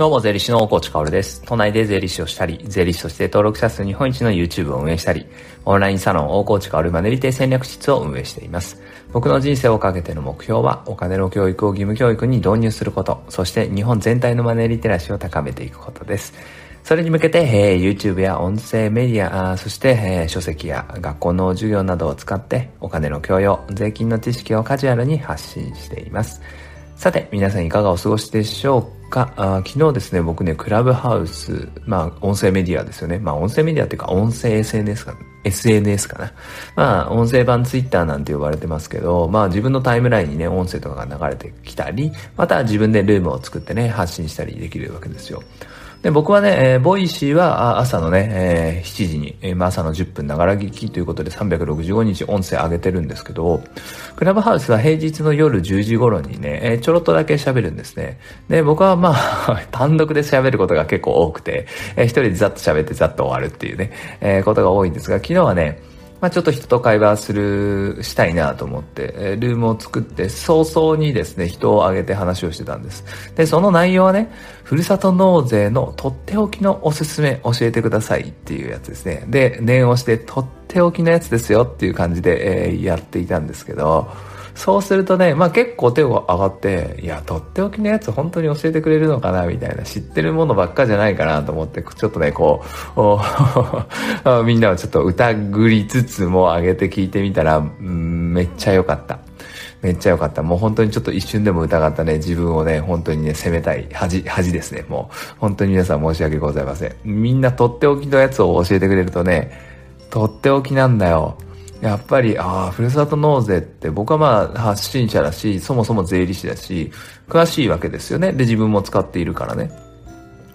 どうも、税理士の大河内薫です。都内で税理士をしたり、税理士として登録者数日本一の YouTube を運営したり、オンラインサロン大河内薫マネリテ戦略室を運営しています。僕の人生をかけての目標は、お金の教育を義務教育に導入すること、そして日本全体のマネリテラシーを高めていくことです。それに向けて、えー、YouTube や音声メディア、そして、えー、書籍や学校の授業などを使って、お金の教養、税金の知識をカジュアルに発信しています。さて、皆さんいかがお過ごしでしょうか？あ昨日ですね、僕ね、クラブハウス、まあ、音声メディアですよね。まあ、音声メディアっていうか、音声 SNS か、SNS かな。まあ、音声版 Twitter なんて呼ばれてますけど、まあ、自分のタイムラインにね、音声とかが流れてきたり、また自分でルームを作ってね、発信したりできるわけですよ。で、僕はね、えー、ボイシーは朝のね、えー、7時に、えー、朝の10分ながら聞きということで365日音声上げてるんですけど、クラブハウスは平日の夜10時頃にね、えー、ちょろっとだけ喋るんですね。で、僕はまあ 単独で喋ることが結構多くて、えー、一人でざっと喋ってざっと終わるっていうね、えー、ことが多いんですが、昨日はね、まあ、ちょっと人と会話する、したいなと思って、えルームを作って、早々にですね、人を挙げて話をしてたんです。で、その内容はね、ふるさと納税のとっておきのおすすめ教えてくださいっていうやつですね。で、念をして、とっておきのやつですよっていう感じで、えー、やっていたんですけど、そうするとね、まあ結構手が上がって、いや、とっておきのやつ本当に教えてくれるのかなみたいな、知ってるものばっかじゃないかなと思って、ちょっとね、こう、みんなをちょっと疑りつつも上げて聞いてみたら、めっちゃ良かった。めっちゃ良かった。もう本当にちょっと一瞬でも疑ったね、自分をね、本当にね、責めたい恥、恥ですね。もう、本当に皆さん申し訳ございません。みんなとっておきのやつを教えてくれるとね、とっておきなんだよ。やっぱり、ああ、ふるさと納税って僕はまあ発信者だし、そもそも税理士だし、詳しいわけですよね。で、自分も使っているからね。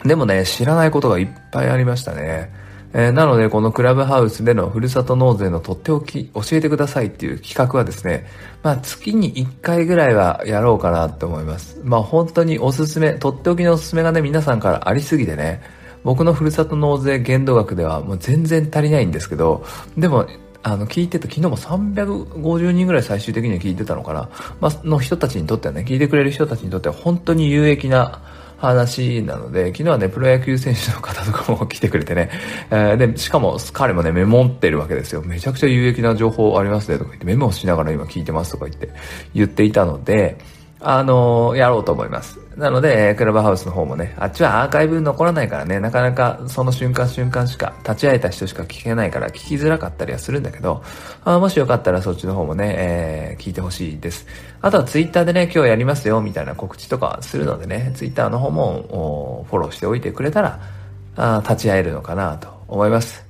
でもね、知らないことがいっぱいありましたね。えー、なので、このクラブハウスでのふるさと納税のとっておき、教えてくださいっていう企画はですね、まあ月に1回ぐらいはやろうかなって思います。まあ本当におすすめ、とっておきのおすすめがね、皆さんからありすぎてね、僕のふるさと納税限度額ではもう全然足りないんですけど、でもあの、聞いてた、昨日も350人ぐらい最終的には聞いてたのかな、まあ、の人たちにとってはね、聞いてくれる人たちにとっては本当に有益な話なので、昨日はね、プロ野球選手の方とかも来てくれてね、えー、で、しかも彼もね、メモってるわけですよ。めちゃくちゃ有益な情報ありますねとか言って、メモをしながら今聞いてますとか言って、言っていたので、あの、やろうと思います。なので、クラブハウスの方もね、あっちはアーカイブ残らないからね、なかなかその瞬間瞬間しか、立ち会えた人しか聞けないから聞きづらかったりはするんだけど、あもしよかったらそっちの方もね、えー、聞いてほしいです。あとはツイッターでね、今日やりますよ、みたいな告知とかするのでね、ツイッターの方もフォローしておいてくれたら、あ立ち会えるのかなと思います。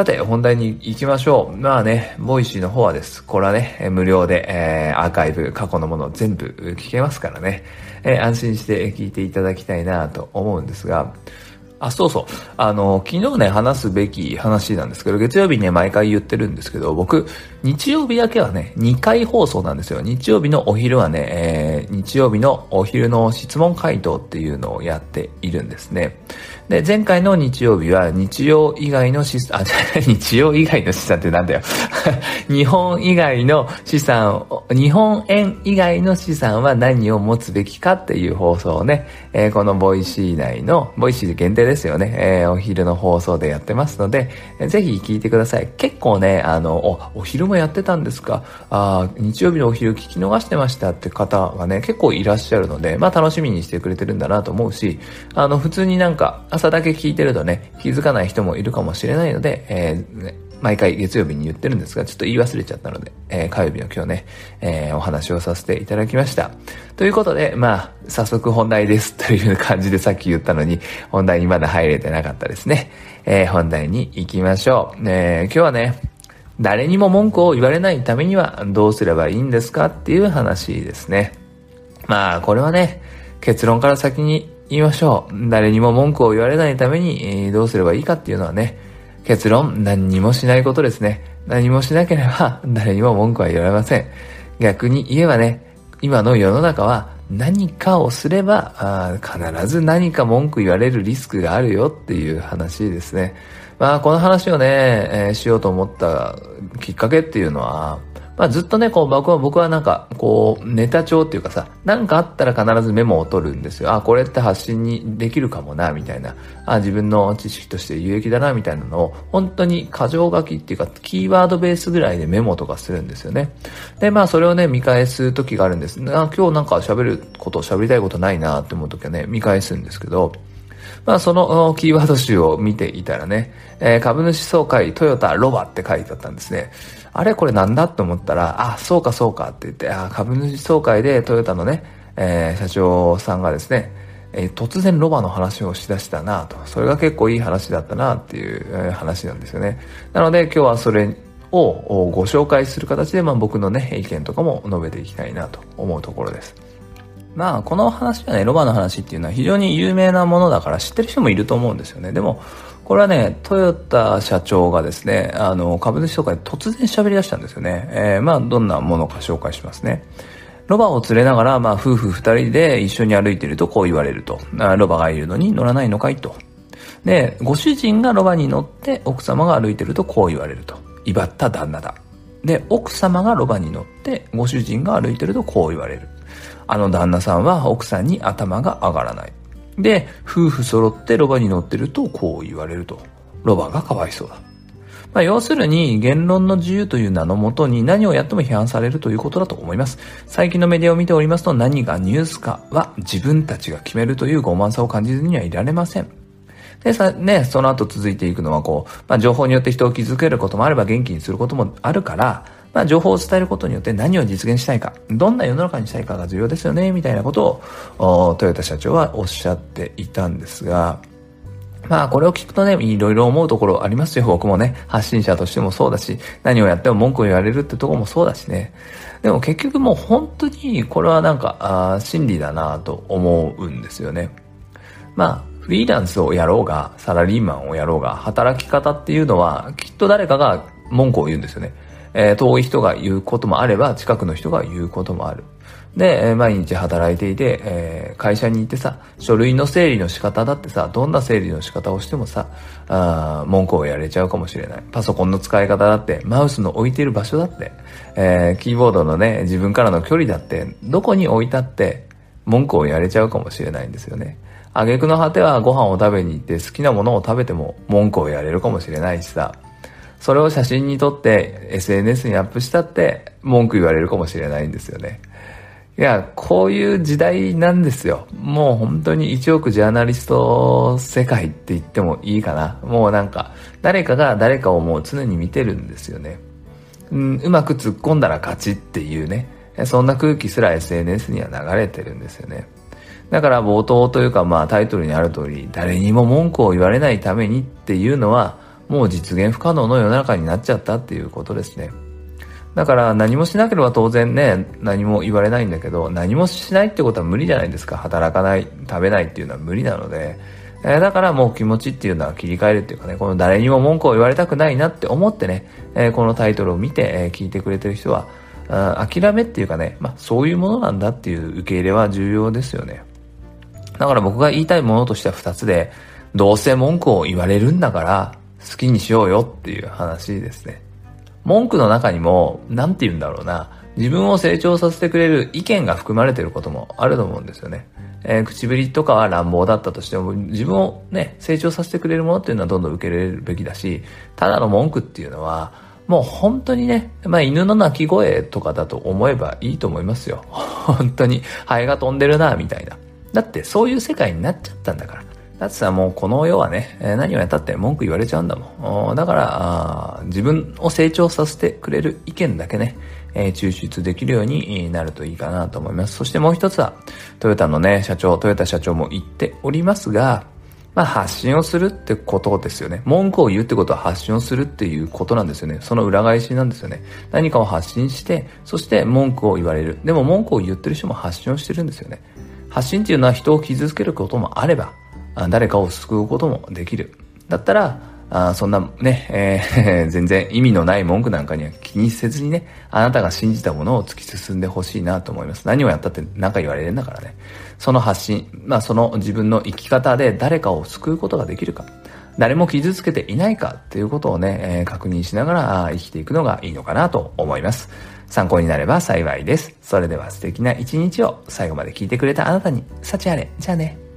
さて、本題に行きましょう。まあね、ボイシーの方はです。これはね、無料で、えー、アーカイブ、過去のもの全部聞けますからね、えー、安心して聞いていただきたいなと思うんですが、あ、そうそう。あの、昨日ね、話すべき話なんですけど、月曜日ね、毎回言ってるんですけど、僕、日曜日だけはね、2回放送なんですよ。日曜日のお昼はね、えー、日曜日のお昼の質問回答っていうのをやっているんですね。で、前回の日曜日は日曜以外の資産、あ、日曜以外の資産ってなんだよ。日本以外の資産、日本円以外の資産は何を持つべきかっていう放送をね、えー、このボイシー内の、ボイシー限定ですよね、えー、お昼の放送でやってますので、ぜひ聞いてください。結構ね、あの、お、お昼もやってたんですか？あ日曜日のお昼聞き逃してましたって方がね、結構いらっしゃるので、まあ楽しみにしてくれてるんだなと思うし、あの、普通になんか、朝だけ聞いてるとね、気づかない人もいるかもしれないので、えーね、毎回月曜日に言ってるんですが、ちょっと言い忘れちゃったので、えー、火曜日の今日ね、えー、お話をさせていただきました。ということで、まあ、早速本題ですという感じでさっき言ったのに、本題にまだ入れてなかったですね。えー、本題に行きましょう。え、今日はね、誰にも文句を言われないためにはどうすればいいんですかっていう話ですね。まあ、これはね、結論から先に言いましょう。誰にも文句を言われないために、どうすればいいかっていうのはね、結論、何にもしないことですね。何もしなければ、誰にも文句は言われません。逆に言えばね、今の世の中は何かをすれば必ず何か文句言われるリスクがあるよっていう話ですね。まあこの話をね、えー、しようと思ったきっかけっていうのは、まあずっとね、こう僕は僕はなんか、こう、ネタ帳っていうかさ、なんかあったら必ずメモを取るんですよ。あ、これって発信にできるかもな、みたいな。あ、自分の知識として有益だな、みたいなのを、本当に過剰書きっていうか、キーワードベースぐらいでメモとかするんですよね。で、まあそれをね、見返す時があるんです。あ今日なんか喋ること、喋りたいことないなって思う時はね、見返すんですけど、まあ、そのキーワード集を見ていたらね、えー、株主総会トヨタロバって書いてあったんですね。あれこれなんだと思ったら、あ、そうかそうかって言って、あ株主総会でトヨタのね、えー、社長さんがですね、えー、突然ロバの話をしだしたなと。それが結構いい話だったなっていう、話なんですよね。なので今日はそれをご紹介する形で、まあ、僕のね、意見とかも述べていきたいなと思うところです。まあ、この話はね、ロバの話っていうのは非常に有名なものだから知ってる人もいると思うんですよね。でも、これはね、トヨタ社長がですね、あの、株主総会で突然喋り出したんですよね。えー、まあ、どんなものか紹介しますね。ロバを連れながら、まあ、夫婦二人で一緒に歩いてるとこう言われると。ロバがいるのに乗らないのかいと。で、ご主人がロバに乗って奥様が歩いてるとこう言われると。威張った旦那だ。で、奥様がロバに乗ってご主人が歩いてるとこう言われる。あの旦那さんは奥さんに頭が上がらない。で、夫婦揃ってロバに乗ってるとこう言われると。ロバがかわいそうだ。まあ、要するに、言論の自由という名のもとに何をやっても批判されるということだと思います。最近のメディアを見ておりますと何がニュースかは自分たちが決めるという傲慢さを感じずにはいられません。で、さ、ね、その後続いていくのはこう、まあ、情報によって人を傷つけることもあれば元気にすることもあるから、まあ、情報を伝えることによって何を実現したいか、どんな世の中にしたいかが重要ですよね、みたいなことを、トヨタ社長はおっしゃっていたんですが、まあこれを聞くとね、いろいろ思うところありますよ。僕もね、発信者としてもそうだし、何をやっても文句を言われるってとこもそうだしね。でも結局もう本当にこれはなんか、あ真理だなと思うんですよね。まあ、フリーランスをやろうが、サラリーマンをやろうが、働き方っていうのは、きっと誰かが文句を言うんですよね。えー、遠い人が言うこともあれば、近くの人が言うこともある。で、毎日働いていて、えー、会社に行ってさ、書類の整理の仕方だってさ、どんな整理の仕方をしてもさ、あ文句をやれちゃうかもしれない。パソコンの使い方だって、マウスの置いている場所だって、えー、キーボードのね、自分からの距離だって、どこに置いたって、文句をやれちゃうかもしれないんですよね。挙句の果てはご飯を食べに行って好きなものを食べても文句をやれるかもしれないしさ、それを写真に撮って SNS にアップしたって文句言われるかもしれないんですよね。いや、こういう時代なんですよ。もう本当に1億ジャーナリスト世界って言ってもいいかな。もうなんか、誰かが誰かをもう常に見てるんですよね。うん、うまく突っ込んだら勝ちっていうね。そんな空気すら SNS には流れてるんですよね。だから冒頭というかまあタイトルにある通り、誰にも文句を言われないためにっていうのは、もう実現不可能の世の中になっちゃったっていうことですね。だから何もしなければ当然ね、何も言われないんだけど、何もしないってことは無理じゃないですか。働かない、食べないっていうのは無理なので。え、だからもう気持ちっていうのは切り替えるっていうかね、この誰にも文句を言われたくないなって思ってね、え、このタイトルを見て、え、聞いてくれてる人は、諦めっていうかね、まあそういうものなんだっていう受け入れは重要ですよね。だから僕が言いたいものとしては二つで、どうせ文句を言われるんだから、好きにしようよっていう話ですね。文句の中にも、なんて言うんだろうな、自分を成長させてくれる意見が含まれてることもあると思うんですよね。えー、唇とかは乱暴だったとしても、自分をね、成長させてくれるものっていうのはどんどん受け入れるべきだし、ただの文句っていうのは、もう本当にね、まあ犬の鳴き声とかだと思えばいいと思いますよ。本当に、ハエが飛んでるな、みたいな。だってそういう世界になっちゃったんだから。だってさ、もうこの世はね、何をやったって文句言われちゃうんだもん。だから自分を成長させてくれる意見だけね、抽出できるようになるといいかなと思います。そしてもう一つは、トヨタのね、社長、トヨタ社長も言っておりますが、まあ発信をするってことですよね。文句を言うってことは発信をするっていうことなんですよね。その裏返しなんですよね。何かを発信して、そして文句を言われる。でも文句を言ってる人も発信をしてるんですよね。発信っていうのは人を傷つけることもあれば、誰かを救うこともできる。だったら、あそんなね、えー、全然意味のない文句なんかには気にせずにね、あなたが信じたものを突き進んでほしいなと思います。何をやったって何か言われるんだからね。その発信、まあその自分の生き方で誰かを救うことができるか。誰も傷つけていないかっていうことをね、えー、確認しながら生きていくのがいいのかなと思います。参考になれば幸いです。それでは素敵な一日を最後まで聞いてくれたあなたに、幸あれ。じゃあね。